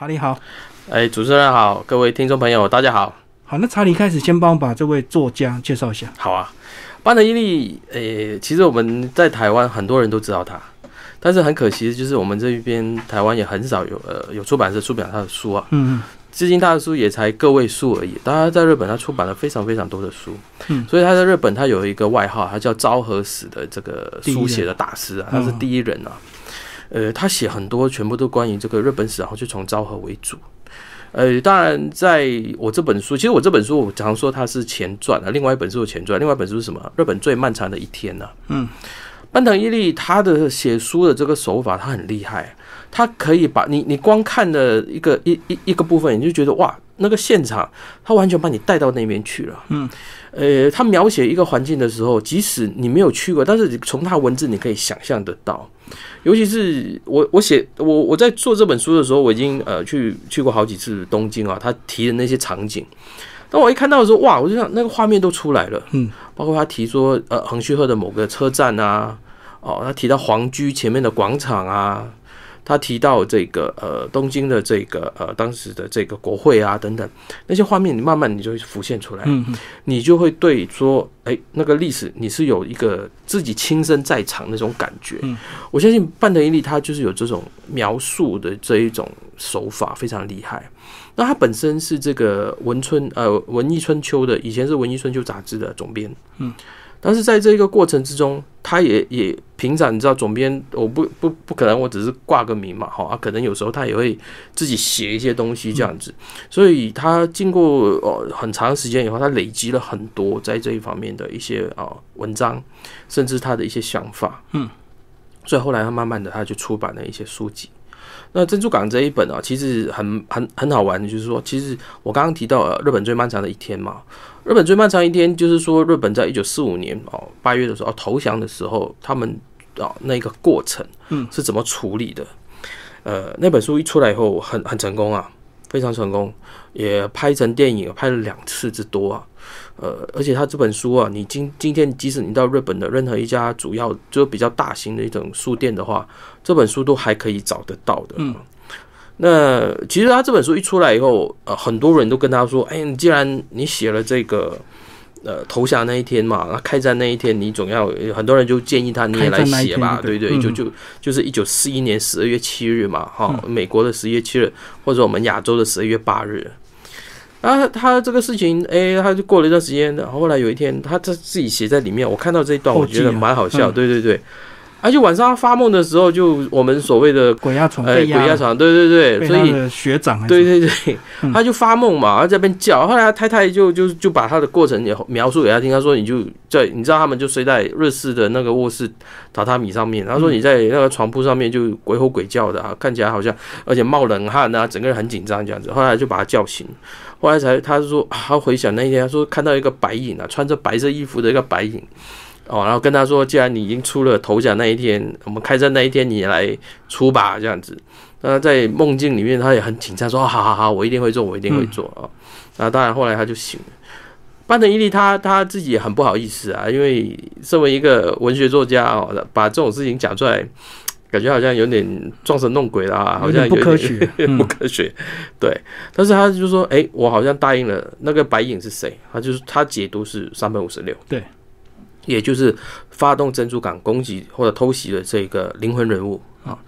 查理好，哎，主持人好，各位听众朋友，大家好。好，那查理开始先帮我把这位作家介绍一下。好啊，班德伊利，诶，其实我们在台湾很多人都知道他，但是很可惜的就是我们这一边台湾也很少有呃有出版社出版他的书啊。嗯嗯，至今他的书也才个位数而已。当然，在日本他出版了非常非常多的书，嗯所以他在日本他有一个外号，他叫昭和史的这个书写的大师啊，他是第一人啊。呃，他写很多全部都关于这个日本史，然后就从昭和为主。呃，当然，在我这本书，其实我这本书我常说它是前传啊，另外一本书是前传，另外一本书是什么？日本最漫长的一天呢、嗯，班藤伊力他的写书的这个手法，他很厉害，他可以把你你光看的一个一一一个部分，你就觉得哇，那个现场他完全把你带到那边去了。嗯，呃，他描写一个环境的时候，即使你没有去过，但是你从他文字你可以想象得到。尤其是我我写我我在做这本书的时候，我已经呃去去过好几次东京啊，他提的那些场景，当我一看到的时候，哇，我就想那个画面都出来了，嗯，包括他提说呃横须贺的某个车站啊，哦，他提到皇居前面的广场啊，他提到这个呃东京的这个呃当时的这个国会啊等等那些画面，你慢慢你就会浮现出来，你就会对说，哎、那个历史你是有一个自己亲身在场那种感觉。嗯我相信半藤一力他就是有这种描述的这一种手法，非常厉害。那他本身是这个文春呃文艺春秋的，以前是文艺春秋杂志的总编。嗯。但是在这个过程之中，他也也平常你知道，总编我不不不可能，我只是挂个名嘛，哈，啊，可能有时候他也会自己写一些东西这样子，所以他经过哦很长时间以后，他累积了很多在这一方面的一些啊、文章，甚至他的一些想法，嗯，所以后来他慢慢的他就出版了一些书籍。那珍珠港这一本啊，其实很很很好玩的，就是说，其实我刚刚提到呃日本最漫长的一天嘛，日本最漫长一天就是说，日本在一九四五年哦八月的时候、哦投降的时候，他们啊、那个过程嗯是怎么处理的？呃，那本书一出来以后很很成功啊，非常成功，也拍成电影，拍了两次之多啊。呃，而且他这本书啊，你今今天即使你到日本的任何一家主要就比较大型的一种书店的话，这本书都还可以找得到的。嗯，那其实他这本书一出来以后，呃，很多人都跟他说：“哎，你既然你写了这个。”呃，投降那一天嘛，那开战那一天，你总要很多人就建议他你也来写吧，对对对，嗯就就就是一九四一年十二月七日嘛，哈、美国的十一月七日，或者我们亚洲的十二月八日。啊，他这个事情，哎，他就过了一段时间，然后后来有一天，他他自己写在里面，我看到这一段，我觉得蛮好笑，嗯。对对对。而且晚上他发梦的时候，就我们所谓的鬼压床鬼压床，对对对，所以学长对对对，嗯。他就发梦嘛，他在那边叫，后来他太太就就就把他的过程也描述给他听，他说你就在你知道他们就睡在日式的那个卧室榻榻米上面，他说你在那个床铺上面就鬼吼鬼叫的啊，看起来好像而且冒冷汗啊，整个人很紧张这样子，后来就把他叫醒，后来才他说他回想那一天，他说看到一个白影啊，穿着白色衣服的一个白影。哦，然后跟他说，既然你已经出了头奖那一天，我们开战那一天，你来出吧，这样子。那在梦境里面，他也很紧张，说：“好好好，我一定会做，我一定会做啊。那当然，后来他就醒了。班藤伊利他他自己也很不好意思啊，因为身为一个文学作家哦，把这种事情讲出来，感觉好像有点装神弄鬼啦，好像有有点不科学。嗯不科学。对，但是他就说：“哎、我好像答应了那个白影是谁？”他就是他解读是三百五十六，对，也就是发动珍珠港攻击或者偷袭的这个灵魂人物啊，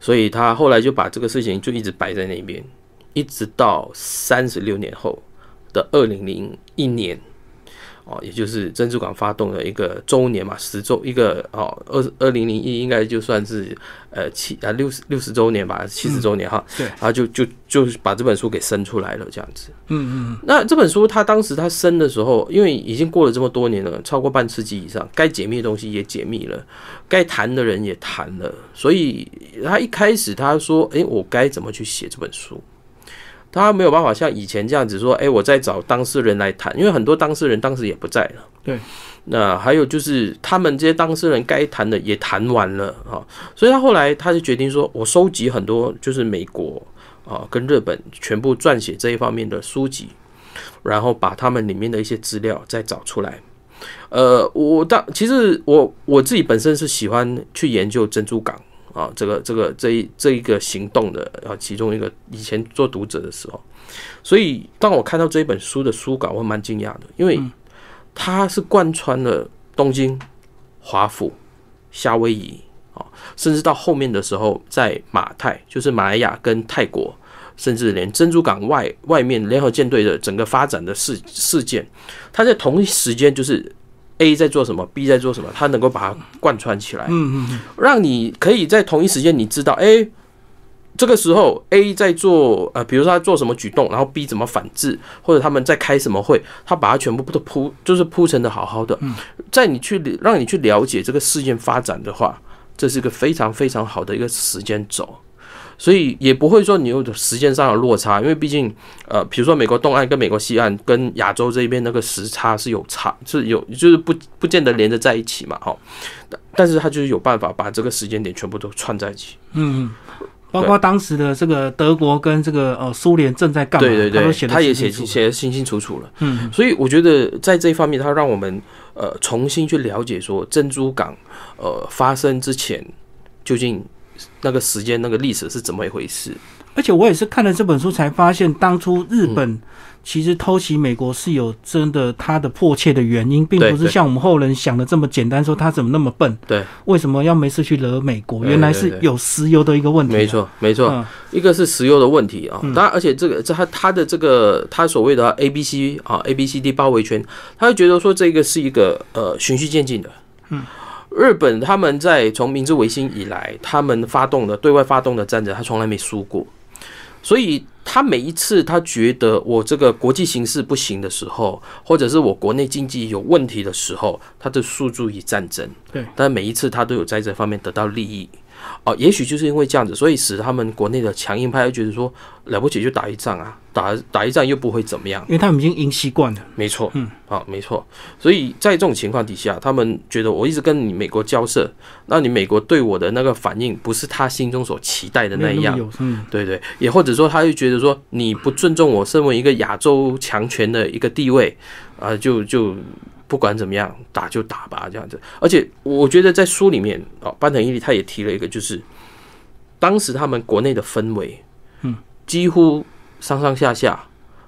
所以他后来就把这个事情就一直摆在那边，一直到三十六年后的二零零一年。哦，也就是珍珠港发动的一个周年嘛，十周一个哦，二二零零一应该就算是呃七啊六十六十周年吧，七十周年哈，对然后就就就把这本书给生出来了，这样子。嗯嗯那这本书他当时他生的时候，因为已经过了这么多年了，超过半世纪以上，该解密的东西也解密了，该谈的人也谈了，所以他一开始他说：“诶，我该怎么去写这本书？”他没有办法像以前这样子说：“诶，我在找当事人来谈，因为很多当事人当时也不在了。”对。那还有就是，他们这些当事人该谈的也谈完了啊，所以他后来他就决定说：“我收集很多就是美国啊跟日本全部撰写这一方面的书籍，然后把他们里面的一些资料再找出来。呃，我当其实我我自己本身是喜欢去研究珍珠港啊，这个这个这一这一个行动的啊，其中一个以前做读者的时候，所以当我看到这本书的书稿，我蛮惊讶的，因为它是贯穿了东京、华府、夏威夷啊，甚至到后面的时候，在马泰，就是马来亚跟泰国，甚至连珍珠港外外面联合舰队的整个发展的事事件，它在同一时间就是。A 在做什么，B 在做什么，他能够把它贯穿起来，嗯嗯，让你可以在同一时间你知道，哎，这个时候 A 在做呃，比如说他做什么举动，然后 B 怎么反制，或者他们在开什么会，他把它全部都铺，就是铺成的好好的，在你去让你去了解这个事件发展的话，这是一个非常非常好的一个时间轴。所以也不会说你有时间上的落差，因为毕竟，呃，比如说美国东岸跟美国西岸跟亚洲这边那个时差是有差，是有就是不不见得连着在一起嘛，哈。但是他就是有办法把这个时间点全部都串在一起。嗯，包括当时的这个德国跟这个呃苏联正在干嘛，对对对，他也写写的清清楚楚了。嗯，所以我觉得在这一方面，他让我们呃重新去了解说珍珠港呃发生之前究竟。那个时间、那个历史是怎么一回事？而且我也是看了这本书才发现，当初日本其实偷袭美国是有真的他的迫切的原因，并不是像我们后人想的这么简单。说他怎么那么笨？对，为什么要没事去惹美国？原来是有石油的一个问题。没错，没错，一个是石油的问题啊。当然，而且这个这他他的这个他所谓的 A B C 啊 A B C D 包围圈，他就觉得说这个是一个呃循序渐进的。嗯。日本他们在从明治维新以来，他们发动的对外发动的战争，他从来没输过，所以他每一次他觉得我这个国际形势不行的时候，或者是我国内经济有问题的时候，他就诉诸于战争。对，但每一次他都有在这方面得到利益。哦，也许就是因为这样子，所以使他们国内的强硬派觉得说了不起就打一仗啊，打打一仗又不会怎么样，因为他们已经赢习惯了。没错，嗯，好，没错。所以在这种情况底下，他们觉得我一直跟你美国交涉，那你美国对我的那个反应不是他心中所期待的那样，嗯，对对，也或者说他就觉得说你不尊重我身为一个亚洲强权的一个地位，啊，就就。不管怎么样，打就打吧，这样子。而且我觉得在书里面哦，班藤伊力他也提了一个，就是当时他们国内的氛围，嗯，几乎上上下下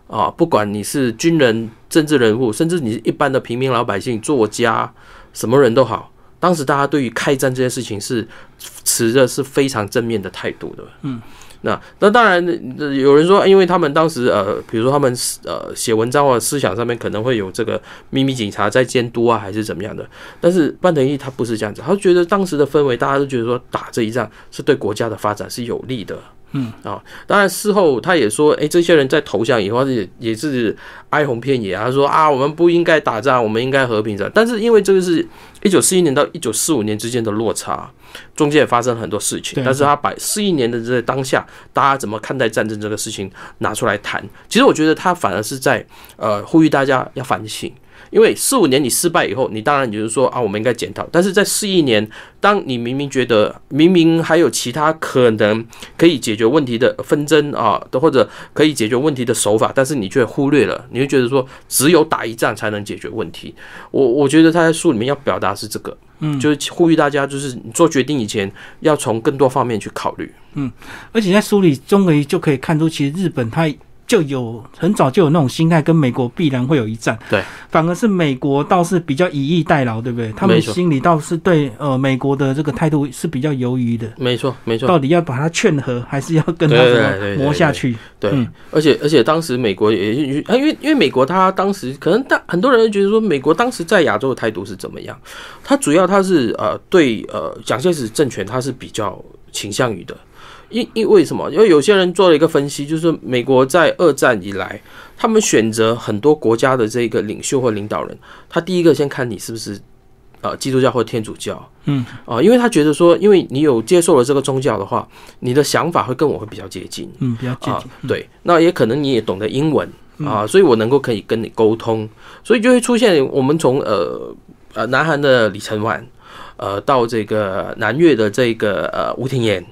啊，不管你是军人、政治人物，甚至你是一般的平民老百姓、作家，什么人都好，当时大家对于开战这件事情是持着是非常正面的态度的，嗯。那那当然，有人说，因为他们当时呃，比如说他们呃写文章或者思想上面可能会有这个秘密警察在监督啊，还是怎么样的。但是半藤义他不是这样子，他觉得当时的氛围，大家都觉得说打这一仗是对国家的发展是有利的。嗯啊，当然事后他也说，哎，这些人在投降以后也也是哀鸿遍野啊，他说啊，我们不应该打仗，我们应该和平的。但是因为这个是一九四一年到一九四五年之间的落差。中间也发生了很多事情，但是他把四一年的这当下，大家怎么看待战争这个事情拿出来谈，其实我觉得他反而是在呃呼吁大家要反省。因为四五年你失败以后，你当然就是说啊，我们应该检讨。但是在四一年，当你明明觉得明明还有其他可能可以解决问题的纷争啊，或者可以解决问题的手法，但是你却忽略了，你会觉得说只有打一仗才能解决问题。我我觉得他在书里面要表达是这个，嗯，就是呼吁大家，就是你做决定以前要从更多方面去考虑。嗯，而且在书里终于就可以看出，其实日本它。就有很早就有那种心态，跟美国必然会有一战。对，反而是美国倒是比较以逸待劳，对不对？他们心里倒是对呃美国的这个态度是比较犹豫的。没错，没错。到底要把他劝和，还是要跟他磨下去？对，而且而且当时美国也因为因为美国他当时可能大很多人觉得说美国当时在亚洲的态度是怎么样？他主要他是呃对呃蒋介石政权他是比较倾向于的。因因为什么？因为有些人做了一个分析，就是美国在二战以来，他们选择很多国家的这个领袖或领导人，他第一个先看你是不是呃基督教或天主教，嗯。啊，因为他觉得说，因为你有接受了这个宗教的话，你的想法会跟我会比较接近，嗯，比较接近，对，那也可能你也懂得英文啊，所以我能够可以跟你沟通，所以就会出现我们从呃呃南韩的李承晚，呃到这个南越的这个呃吴廷琰。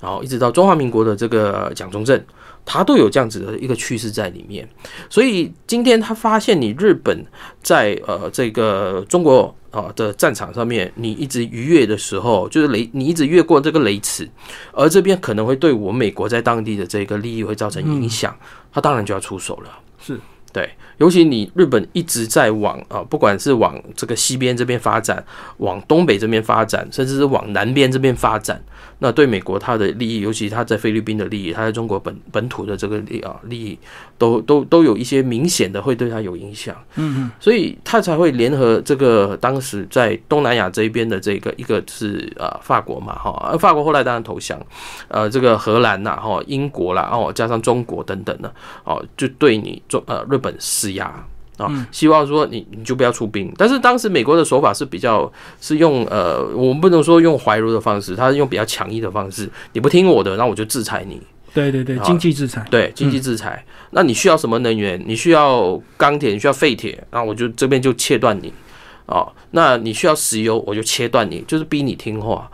然后一直到中华民国的这个蒋中正，他都有这样子的一个趋势在里面。所以今天他发现你日本在呃这个中国啊的战场上面，你一直逾越的时候，就是雷，你一直越过这个雷池，而这边可能会对我美国在当地的这个利益会造成影响，他当然就要出手了。是对，尤其你日本一直在往啊，不管是往这个西边这边发展，往东北这边发展，甚至是往南边这边发展。那对美国它的利益，尤其他在菲律宾的利益，他在中国本本土的这个利啊利益，都都都有一些明显的会对他有影响。嗯嗯，所以他才会联合这个当时在东南亚这一边的这个一个是啊法国嘛哈，而法国后来当然投降，呃这个荷兰呐哈英国啦哦加上中国等等的哦就对你中呃日本施压。啊，希望说你你就不要出兵，但是当时美国的手法是比较是用呃，我们不能说用怀柔的方式，他是用比较强硬的方式，你不听我的，那我就制裁你。对对对，经济制裁。对，经济制裁。那你需要什么能源？你需要钢铁，你需要废铁，那我就这边就切断你。哦，那你需要石油，我就切断你，就是逼你听话。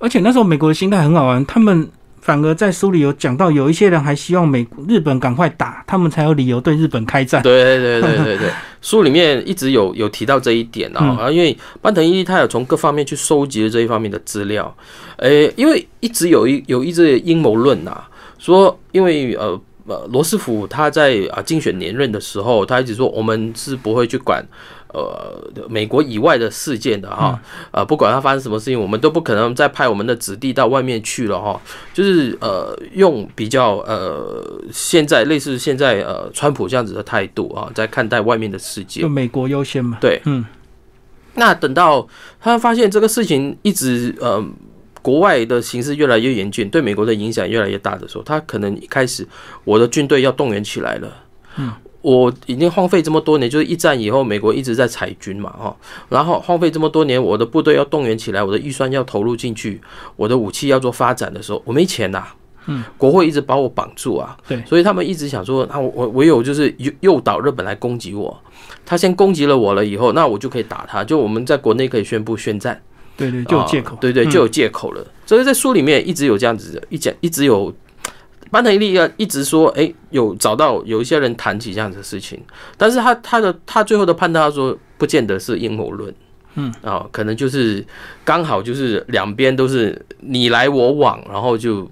而且那时候美国的心态很好玩，他们。反而在书里有讲到，有一些人还希望美日本赶快打，他们才有理由对日本开战。对对对对对，书里面一直有有提到这一点啊，啊，因为班藤一他有从各方面去收集了这一方面的资料，诶，因为一直有一有一只阴谋论呐，说因为呃呃罗斯福他在啊竞选连任的时候，他一直说我们是不会去管。呃，美国以外的事件的哈，呃，不管它发生什么事情，我们都不可能再派我们的子弟到外面去了哈。就是呃，用比较呃，现在类似现在呃，川普这样子的态度啊，在看待外面的世界，就美国优先嘛。对，嗯。那等到他发现这个事情一直呃，国外的形势越来越严峻，对美国的影响越来越大的时候，他可能一开始我的军队要动员起来了，嗯。我已经荒废这么多年，就是一战以后，美国一直在裁军嘛，哈，然后荒废这么多年，我的部队要动员起来，我的预算要投入进去，我的武器要做发展的时候，我没钱呐，嗯，国会一直把我绑住啊，对，所以他们一直想说，那我唯有就是诱诱导日本来攻击我，他先攻击了我了以后，那我就可以打他，就我们在国内可以宣布宣战，对对，就有借口，对对，就有借口了，所以在书里面一直有这样子的一讲，一直有。班藤利要一直说，哎，有找到有一些人谈起这样的事情，但是他他的他最后的判断，他说不见得是阴谋论，嗯。啊，可能就是刚好就是两边都是你来我往，然后就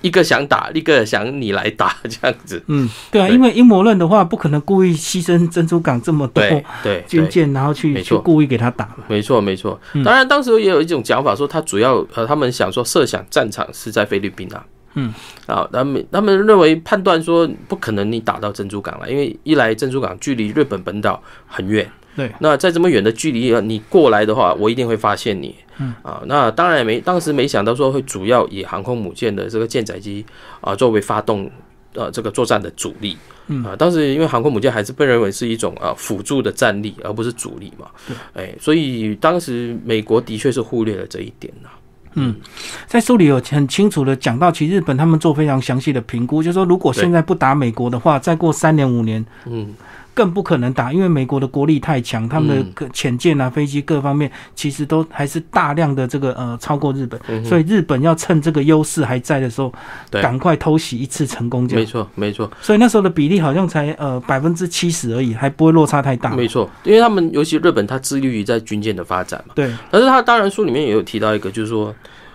一个想打，一个想你来打这样子，嗯，对啊，因为阴谋论的话，不可能故意牺牲珍珠港这么多对军舰，然后去去故意给他打，没错没错。当然，当时也有一种讲法说，他主要呃，他们想说设想战场是在菲律宾啊。嗯，啊，他们他们认为判断说不可能你打到珍珠港了，因为一来珍珠港距离日本本岛很远，对，那在这么远的距离，你过来的话，我一定会发现你，嗯，啊，那当然也没当时没想到说会主要以航空母舰的这个舰载机啊作为发动呃这个作战的主力，嗯。啊，当时因为航空母舰还是被认为是一种啊辅助的战力，而不是主力嘛，对，哎，所以当时美国的确是忽略了这一点呐。嗯，在书里有很清楚的讲到，其实日本他们做非常详细的评估，就是说如果现在不打美国的话，再过三年五年，嗯，更不可能打，因为美国的国力太强，他们的潜舰啊、飞机各方面其实都还是大量的这个呃超过日本，所以日本要趁这个优势还在的时候，赶快偷袭一次成功，这样没错没错。所以那时候的比例好像才呃百分之七十而已，还不会落差太大。没错，因为他们尤其日本，它致力于在军舰的发展嘛。对，但是他当然书里面也有提到一个，就是说。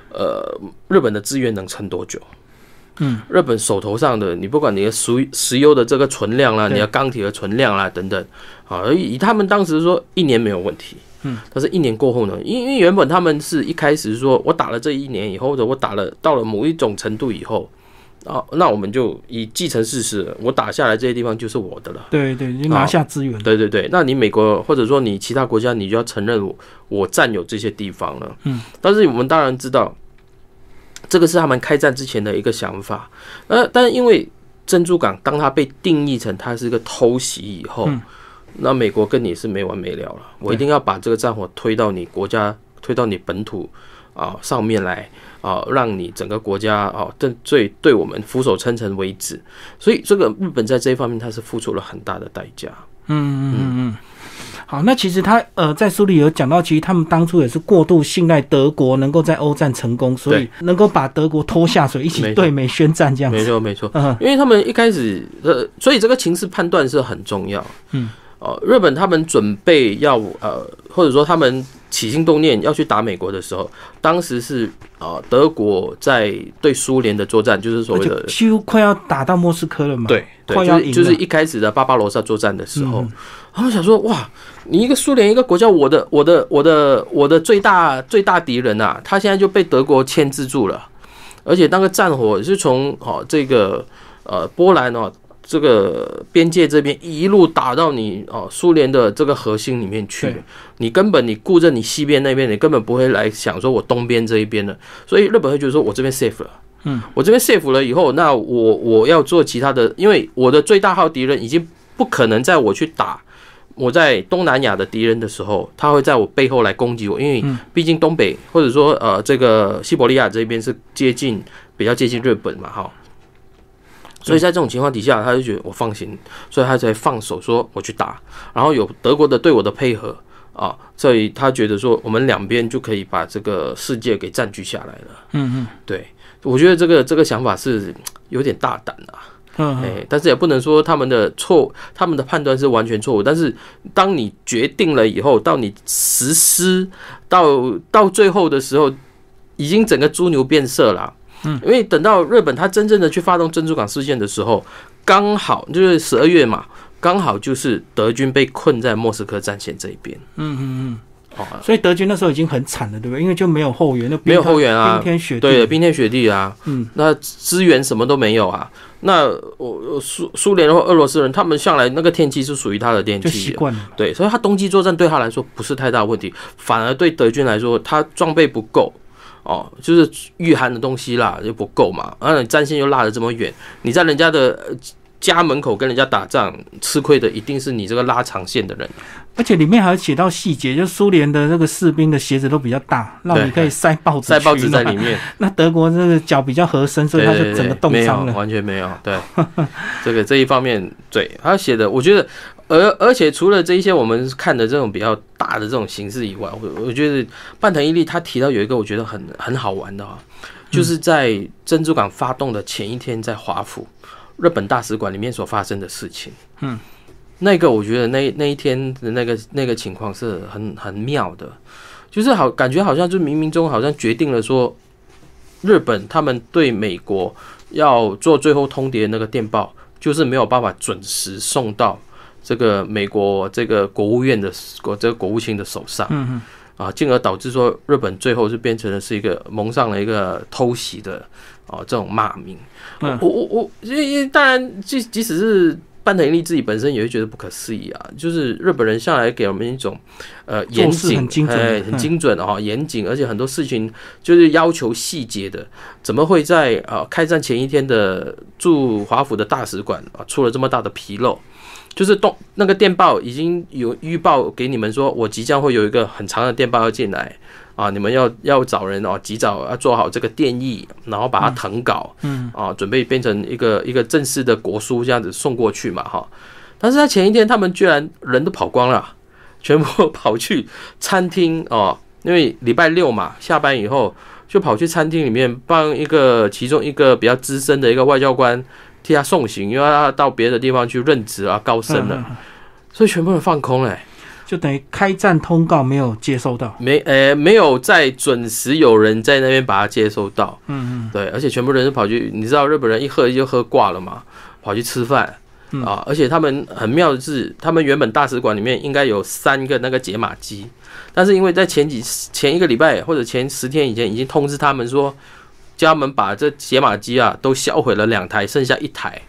呃，日本的资源能撑多久？嗯，日本手头上的，你不管你的石石油的这个存量啦，你的钢铁的存量啦等等，啊，以他们当时说一年没有问题，嗯，但是一年过后呢，因因为原本他们是一开始说我打了这一年以后，或者我打了到了某一种程度以后，啊，那我们就以继承事实，我打下来这些地方就是我的了，对对，你拿下资源，对对对，那你美国或者说你其他国家，你就要承认我我占有这些地方了，嗯，但是我们当然知道。这个是他们开战之前的一个想法，呃，但是因为珍珠港当它被定义成它是一个偷袭以后，那美国跟你是没完没了了。我一定要把这个战火推到你国家、推到你本土啊上面来啊，让你整个国家啊，对最对我们俯首称臣为止。所以这个日本在这一方面，它是付出了很大的代价。嗯嗯嗯嗯。好，那其实他呃在书里有讲到，其实他们当初也是过度信赖德国能够在欧战成功，所以能够把德国拖下水，一起对美宣战这样子。没错没错，因为他们一开始呃，所以这个情势判断是很重要。嗯，呃，日本他们准备要呃，或者说他们起心动念要去打美国的时候，当时是呃德国在对苏联的作战，就是所谓的几乎快要打到莫斯科了嘛。对，快要就是一开始的巴巴罗萨作战的时候，他们想说哇，你一个苏联一个国家，我的我的我的我的最大最大敌人啊，他现在就被德国牵制住了，而且那个战火是从哦这个呃波兰哦。这个边界这边一路打到你哦，苏联的这个核心里面去，你根本你顾着你西边那边，你根本不会来想说我东边这一边的，所以日本会觉得说我这边 safe 了，嗯，我这边 safe 了以后，那我我要做其他的，因为我的最大号敌人已经不可能在我去打我在东南亚的敌人的时候，他会在我背后来攻击我，因为毕竟东北或者说呃这个西伯利亚这边是接近比较接近日本嘛，哈。所以在这种情况底下，他就觉得我放心，所以他才放手说我去打。然后有德国的对我的配合啊，所以他觉得说我们两边就可以把这个世界给占据下来了。嗯嗯，对，我觉得这个这个想法是有点大胆啊。嗯，哎，但是也不能说他们的错，他们的判断是完全错误。但是当你决定了以后，到你实施到到最后的时候，已经整个猪牛变色了。嗯，因为等到日本他真正的去发动珍珠港事件的时候，刚好就是十二月嘛，刚好就是德军被困在莫斯科战线这一边。嗯嗯嗯。哦，所以德军那时候已经很惨了，对不对？因为就没有后援，那没有后援啊，冰天雪地，对，冰天雪地啊。嗯。那资源什么都没有啊。那我苏苏联或俄罗斯人，他们向来那个天气是属于他的天气，习惯了。对，所以他冬季作战对他来说不是太大问题，反而对德军来说，他装备不够。哦，就是御寒的东西啦，就不够嘛。然后你战线又拉得这么远，你在人家的家门口跟人家打仗，吃亏的一定是你这个拉长线的人。而且里面还有写到细节，就苏联的那个士兵的鞋子都比较大，让你可以塞报纸。塞报纸在里面。那德国这个脚比较合身，所以他就整个冻伤了。完全没有。对，这个这一方面，对他写的，我觉得。而而且除了这一些我们看的这种比较大的这种形式以外，我我觉得半藤一力他提到有一个我觉得很很好玩的啊，就是在珍珠港发动的前一天，在华府日本大使馆里面所发生的事情。嗯，那个我觉得那那一天的那个那个情况是很很妙的，就是好感觉好像就冥冥中好像决定了说，日本他们对美国要做最后通牒那个电报，就是没有办法准时送到。这个美国这个国务院的国这个国务卿的手上，嗯啊，进而导致说日本最后是变成了是一个蒙上了一个偷袭的啊这种骂名。我我我，因为当然即即使是半藤利自己本身也会觉得不可思议啊，就是日本人向来给我们一种呃严谨、哎很精准的哈严谨，而且很多事情就是要求细节的，怎么会在啊开战前一天的驻华府的大使馆啊出了这么大的纰漏？就是动那个电报已经有预报给你们说，我即将会有一个很长的电报要进来啊，你们要要找人哦，及早要做好这个电译，然后把它誊稿，嗯啊，准备变成一个一个正式的国书这样子送过去嘛哈。但是在前一天，他们居然人都跑光了，全部跑去餐厅哦，因为礼拜六嘛，下班以后就跑去餐厅里面帮一个其中一个比较资深的一个外交官。替他送行，因为他到别的地方去任职啊，高升了，所以全部人放空嘞，就等于开战通告没有接收到，没呃没有在准时有人在那边把它接收到，嗯嗯，对，而且全部人是跑去，你知道日本人一喝就喝挂了嘛，跑去吃饭。啊，而且他们很妙的是，他们原本大使馆里面应该有三个那个解码机，但是因为在前几前一个礼拜或者前十天以前已经通知他们说。叫他们把这解码机啊都销毁了两台，剩下一台。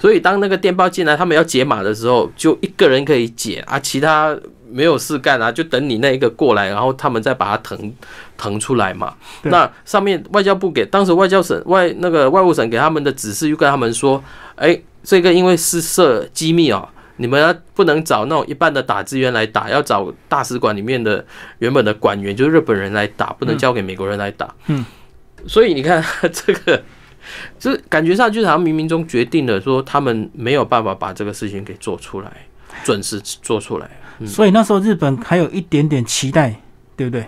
所以当那个电报进来，他们要解码的时候，就一个人可以解啊，其他没有事干啊，就等你那一个过来，然后他们再把它腾腾出来嘛。那上面外交部给当时外交省外那个外务省给他们的指示，就跟他们说：哎，这个因为是涉机密啊，你们要不能找那种一般的打字员来打，要找大使馆里面的原本的馆员，就是日本人来打，不能交给美国人来打。嗯。所以你看，这个就是感觉上就是好像冥冥中决定了说他们没有办法把这个事情给做出来，准时做出来。所以那时候日本还有一点点期待，对不对？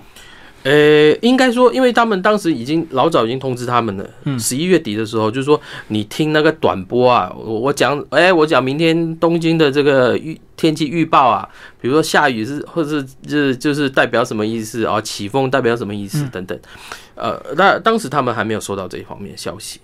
呃，应该说，因为他们当时已经老早已经通知他们了，十一月底的时候，就是说你听那个短波啊，我我讲，哎，我讲明天东京的这个预天气预报啊，比如说下雨是，或者是就是就是代表什么意思啊？起风代表什么意思等等，呃，那当时他们还没有收到这一方面的消息。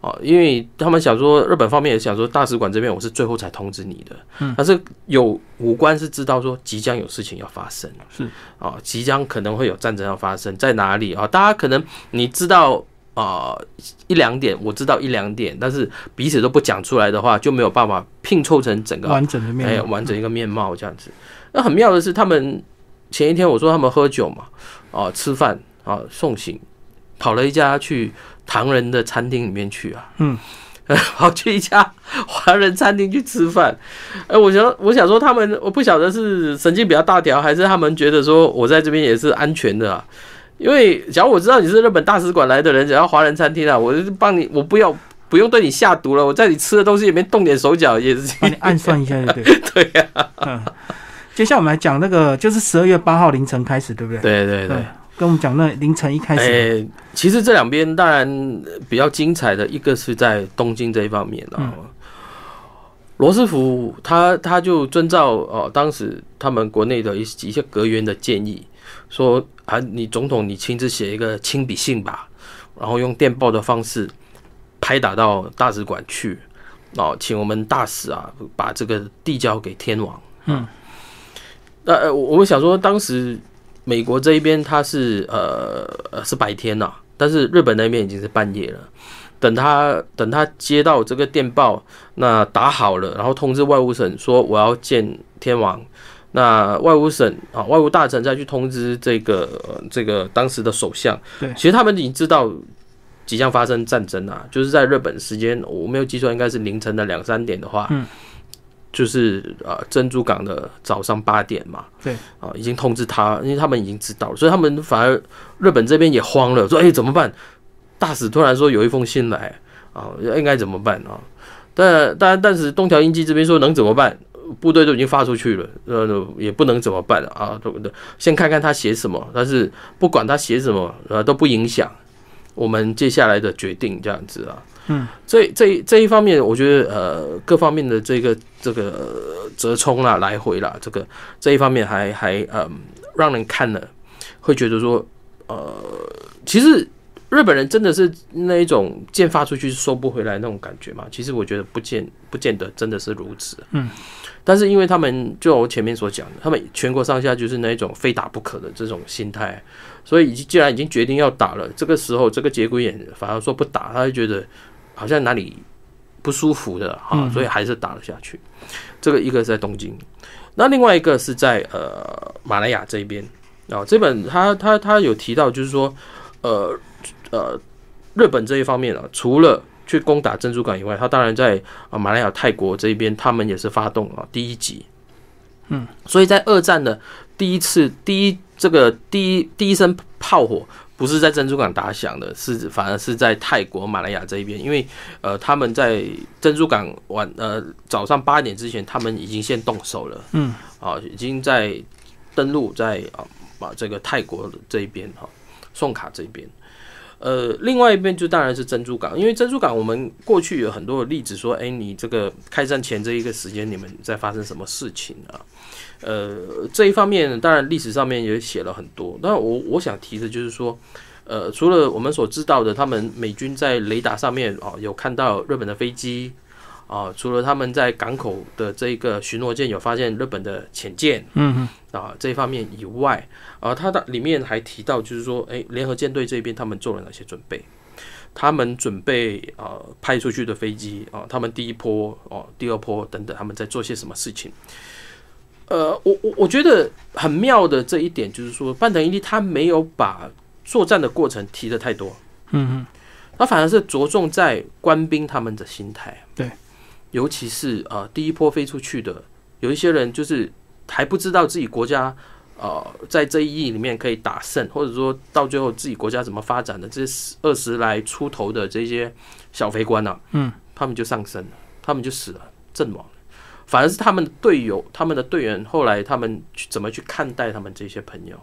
哦，因为他们想说，日本方面也想说，大使馆这边我是最后才通知你的，嗯，但是有武官是知道说即将有事情要发生，是啊，即将可能会有战争要发生在哪里啊？大家可能你知道啊一两点，我知道一两点，但是彼此都不讲出来的话，就没有办法拼凑成整个完整的面，哎，完整一个面貌这样子。那很妙的是，他们前一天我说他们喝酒嘛，啊，吃饭啊，送行，跑了一家去。唐人的餐厅里面去啊，嗯，跑去一家华人餐厅去吃饭。哎，我想，我想说，他们我不晓得是神经比较大条，还是他们觉得说我在这边也是安全的啊。因为假如我知道你是日本大使馆来的人，只要华人餐厅啊，我就帮你，我不要不用对你下毒了，我在你吃的东西里面动点手脚也是帮你暗算一下，对对呀。嗯，接下来我们来讲那个，就是十二月八号凌晨开始，对不对？对对对。跟我们讲那凌晨一开始，哎，其实这两边当然比较精彩的一个是在东京这一方面啊。罗斯福他他就遵照哦当时他们国内的一一些阁员的建议，说啊，你总统你亲自写一个亲笔信吧，然后用电报的方式拍打到大使馆去，哦，请我们大使啊把这个递交给天王。嗯，那我我想说当时。美国这一边他是呃呃是白天呐，但是日本那边已经是半夜了。等他等他接到这个电报，那打好了，然后通知外务省说我要见天王。那外务省啊，外务大臣再去通知这个这个当时的首相。对，其实他们已经知道即将发生战争啊，就是在日本时间我没有记错，应该是凌晨的两三点的话。嗯。就是啊，珍珠港的早上八点嘛，对啊，已经通知他，因为他们已经知道了，所以他们反而日本这边也慌了，说哎怎么办？大使突然说有一封信来啊，应该怎么办啊？但但但是东条英机这边说能怎么办？部队都已经发出去了，呃，也不能怎么办啊？对不对？先看看他写什么，但是不管他写什么，呃，都不影响我们接下来的决定，这样子啊。嗯，这这这一方面，我觉得呃，各方面的这个这个折冲啦、来回啦，这个这一方面还还嗯，让人看了会觉得说，呃，其实日本人真的是那一种剑发出去收不回来那种感觉嘛？其实我觉得不见不见得真的是如此。嗯，但是因为他们就我前面所讲的，他们全国上下就是那一种非打不可的这种心态，所以既然已经决定要打了，这个时候这个节骨眼反而说不打，他就觉得。好像哪里不舒服的啊，所以还是打了下去。这个一个是在东京，那另外一个是在呃马来亚这边啊。这本他他他有提到，就是说呃呃日本这一方面啊，除了去攻打珍珠港以外，他当然在啊马来亚泰国这一边，他们也是发动啊第一集。嗯，所以在二战的第一次第一这个第一第一声炮火。不是在珍珠港打响的，是反而是在泰国、马来亚这一边，因为呃，他们在珍珠港晚呃早上八点之前，他们已经先动手了，嗯，啊，已经在登陆在啊把这个泰国这一边哈，宋卡这边，呃，另外一边就当然是珍珠港，因为珍珠港我们过去有很多的例子说，哎，你这个开战前这一个时间，你们在发生什么事情啊？呃，这一方面当然历史上面也写了很多，但我我想提的就是说，呃，除了我们所知道的，他们美军在雷达上面啊有看到日本的飞机啊，除了他们在港口的这个巡逻舰有发现日本的潜舰，嗯啊这一方面以外，啊，它的里面还提到就是说，哎，联合舰队这边他们做了哪些准备？他们准备啊派出去的飞机啊，他们第一波哦，第二波等等，他们在做些什么事情？呃，我我我觉得很妙的这一点就是说，半藤一力他没有把作战的过程提的太多，嗯嗯，他反而是着重在官兵他们的心态，对，尤其是呃第一波飞出去的，有一些人就是还不知道自己国家呃在这一役里面可以打胜，或者说到最后自己国家怎么发展的，这二十来出头的这些小飞官呢，嗯，他们就上升了，他们就死了，阵亡。反而是他们的队友，他们的队员后来他们去怎么去看待他们这些朋友？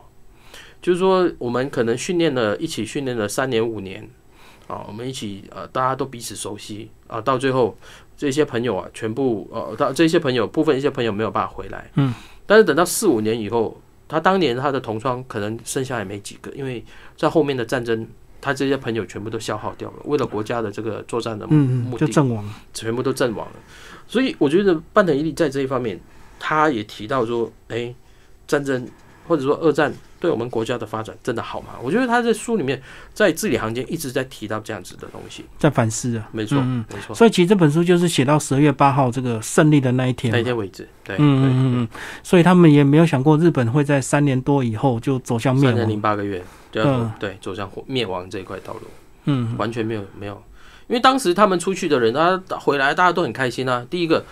就是说我们可能训练了一起训练了三年五年啊，我们一起呃大家都彼此熟悉啊，到最后这些朋友啊全部呃到这些朋友部分一些朋友没有办法回来，嗯，但是等到四五年以后，他当年他的同窗可能剩下也没几个，因为在后面的战争。他这些朋友全部都消耗掉了，为了国家的这个作战的目的，就阵亡，全部都阵亡了。所以我觉得半藤一力在这一方面，他也提到说：“哎，战争或者说二战对我们国家的发展真的好吗？”我觉得他在书里面在字里行间一直在提到这样子的东西，在反思啊，没错，没错。所以其实这本书就是写到十二月八号这个胜利的那一天，那一天为止。对，嗯嗯嗯。所以他们也没有想过日本会在三年多以后就走向灭亡，三年零八个月。对对，走向灭亡这一块道路，嗯，完全没有没有，因为当时他们出去的人，他回来大家都很开心啊。第一个，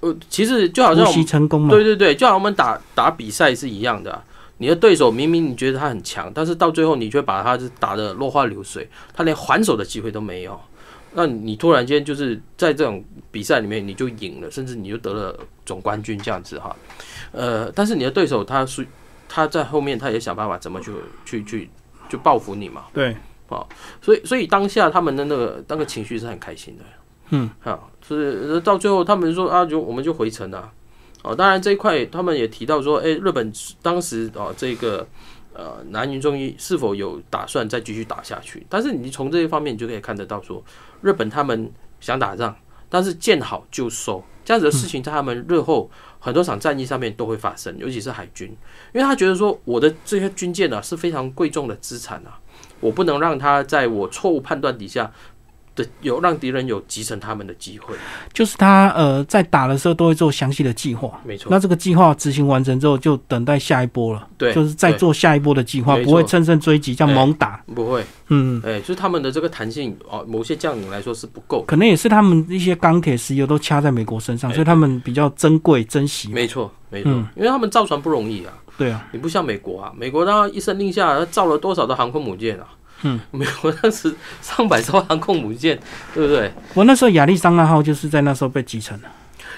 呃，其实就好像我成功对对对，就好像我们打打比赛是一样的。你的对手明明你觉得他很强，但是到最后你却把他打得落花流水，他连还手的机会都没有。那你突然间就是在这种比赛里面你就赢了，甚至你就得了总冠军这样子哈。呃，但是你的对手他是他在后面他也想办法怎么去去去。就报复你嘛，对，啊，所以所以当下他们的那个那个情绪是很开心的，嗯，好，是到最后他们说啊，就我们就回城了，哦，当然这一块他们也提到说，哎，日本当时啊这个呃南云忠义是否有打算再继续打下去？但是你从这一方面你就可以看得到说，日本他们想打仗，但是见好就收，这样子的事情在他们日后。很多场战役上面都会发生，尤其是海军，因为他觉得说我的这些军舰呢是非常贵重的资产啊，我不能让他在我错误判断底下。有让敌人有集成他们的机会，就是他呃在打的时候都会做详细的计划，没错。那这个计划执行完成之后，就等待下一波了。对，就是再做下一波的计划，不会乘胜追击，叫猛打，不会。嗯，哎，就是他们的这个弹性哦，某些将领来说是不够，可能也是他们一些钢铁、石油都掐在美国身上，所以他们比较珍贵、珍惜。没错，没错，因为他们造船不容易啊。对啊，你不像美国啊，美国他一声令下，造了多少的航空母舰啊？嗯，美国当时上百艘航空母舰，对不对？我那时候亚利桑那号就是在那时候被击沉的。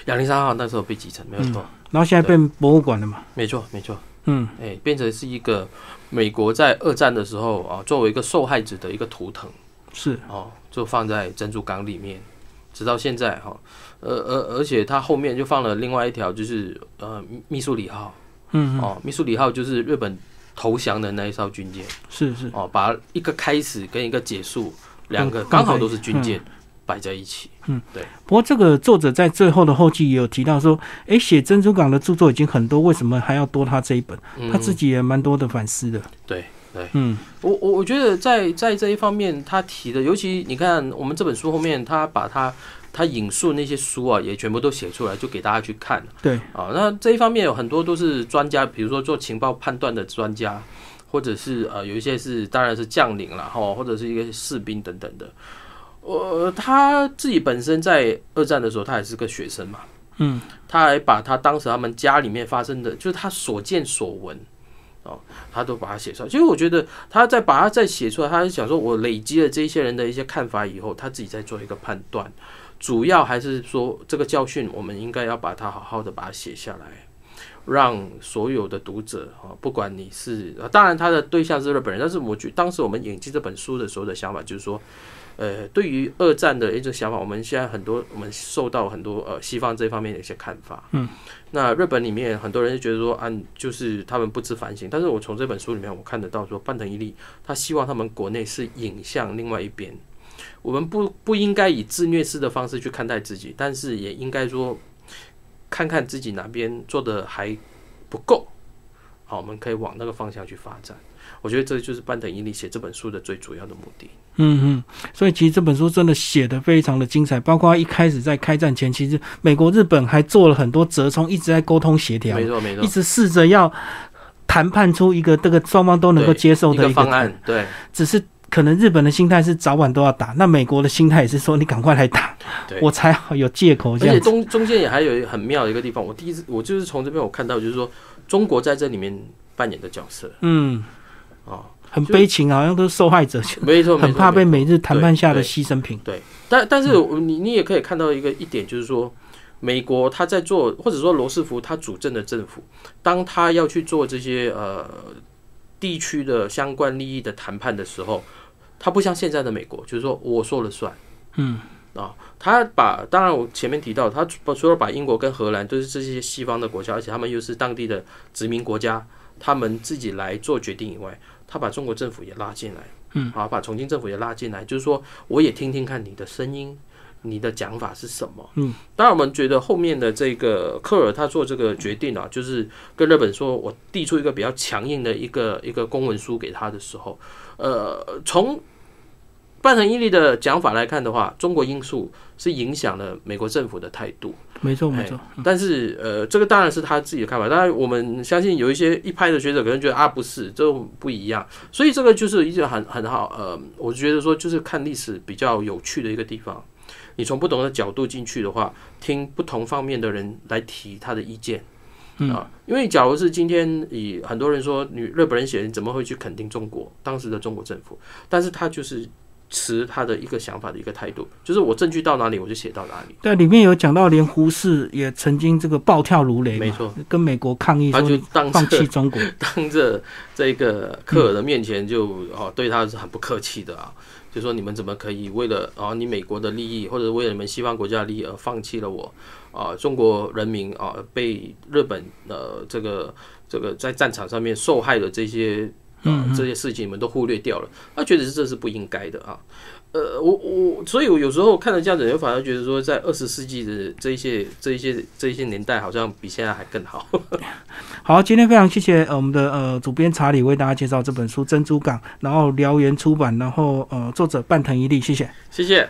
亚利桑那号那时候被击沉，没有错。然后现在变博物馆了嘛？没错，没错。嗯，哎，变成是一个美国在二战的时候啊，作为一个受害者的一个图腾。是哦，就放在珍珠港里面，直到现在哈。呃呃，而且它后面就放了另外一条，就是呃密苏里号。嗯哦，密苏里号就是日本。投降的那一艘军舰是是哦，把一个开始跟一个结束两个刚好都是军舰摆在一起。嗯，对。不过这个作者在最后的后记也有提到说，哎，写珍珠港的著作已经很多，为什么还要多他这一本？他自己也蛮多的反思的。对对，嗯，我我我觉得在在这一方面他提的，尤其你看我们这本书后面，他把他。他引述那些书啊，也全部都写出来，就给大家去看。对啊，那这一方面有很多都是专家，比如说做情报判断的专家，或者是呃有一些是当然是将领了哈，或者是一个士兵等等的。呃，他自己本身在二战的时候，他还是个学生嘛。嗯，他还把他当时他们家里面发生的，就是他所见所闻哦，他都把它写出来。其实我觉得他在把它再写出来，他是想说我累积了这些人的一些看法以后，他自己再做一个判断。主要还是说这个教训，我们应该要把它好好的把它写下来，让所有的读者啊，不管你是，当然他的对象是日本人，但是我觉当时我们引进这本书的时候的想法就是说，呃，对于二战的一种想法，我们现在很多我们受到很多呃西方这方面的一些看法，嗯，那日本里面很多人就觉得说，啊就是他们不知反省，但是我从这本书里面我看得到说，半藤一力他希望他们国内是引向另外一边。我们不不应该以自虐式的方式去看待自己，但是也应该说，看看自己哪边做的还不够，好，我们可以往那个方向去发展。我觉得这就是班等伊利写这本书的最主要的目的。嗯嗯，所以其实这本书真的写的非常的精彩，包括一开始在开战前，其实美国、日本还做了很多折冲，一直在沟通协调，没错没错，一直试着要谈判出一个这个双方都能够接受的一个方案。对，只是。可能日本的心态是早晚都要打，那美国的心态也是说你赶快来打，我才好有借口。而且中中间也还有很妙的一个地方，我第一次我就是从这边我看到，就是说中国在这里面扮演的角色，嗯，哦，很悲情，好像都是受害者，没错，很怕被美日谈判下的牺牲品。对，但但是你你也可以看到一个一点，就是说美国他在做，或者说罗斯福他主政的政府，当他要去做这些呃。地区的相关利益的谈判的时候，他不像现在的美国，就是说我说了算。嗯，啊，他把当然我前面提到，他除了把英国跟荷兰都是这些西方的国家，而且他们又是当地的殖民国家，他们自己来做决定以外，他把中国政府也拉进来。嗯，啊，把重庆政府也拉进来，就是说我也听听看你的声音。你的讲法是什么？嗯，当然，我们觉得后面的这个科尔他做这个决定啊，就是跟日本说，我递出一个比较强硬的一个一个公文书给他的时候，呃，从半藤一力的讲法来看的话，中国因素是影响了美国政府的态度。没错，没错。但是，呃，这个当然是他自己的看法。当然，我们相信有一些一派的学者可能觉得啊，不是，这不一样。所以，这个就是一直很很好，呃，我觉得说就是看历史比较有趣的一个地方。你从不同的角度进去的话，听不同方面的人来提他的意见，啊，因为假如是今天以很多人说你日本人写，你怎么会去肯定中国当时的中国政府？但是他就是持他的一个想法的一个态度，就是我证据到哪里我就写到哪里。对，里面有讲到，连胡适也曾经这个暴跳如雷，没错，跟美国抗议，他就当放弃中国，当着这个克尔的面前就哦对他是很不客气的啊。就说你们怎么可以为了啊你美国的利益，或者为了你们西方国家的利益而放弃了我啊中国人民啊被日本呃这个这个在战场上面受害的这些啊这些事情你们都忽略掉了，他觉得这是不应该的啊。呃，我我，所以我有时候看了这样子，人反而觉得说，在二十世纪的这一些、这一些、这一些年代，好像比现在还更好。好，今天非常谢谢我们的呃主编查理为大家介绍这本书《珍珠港》，然后燎原出版，然后呃作者半藤一力，谢谢，谢谢。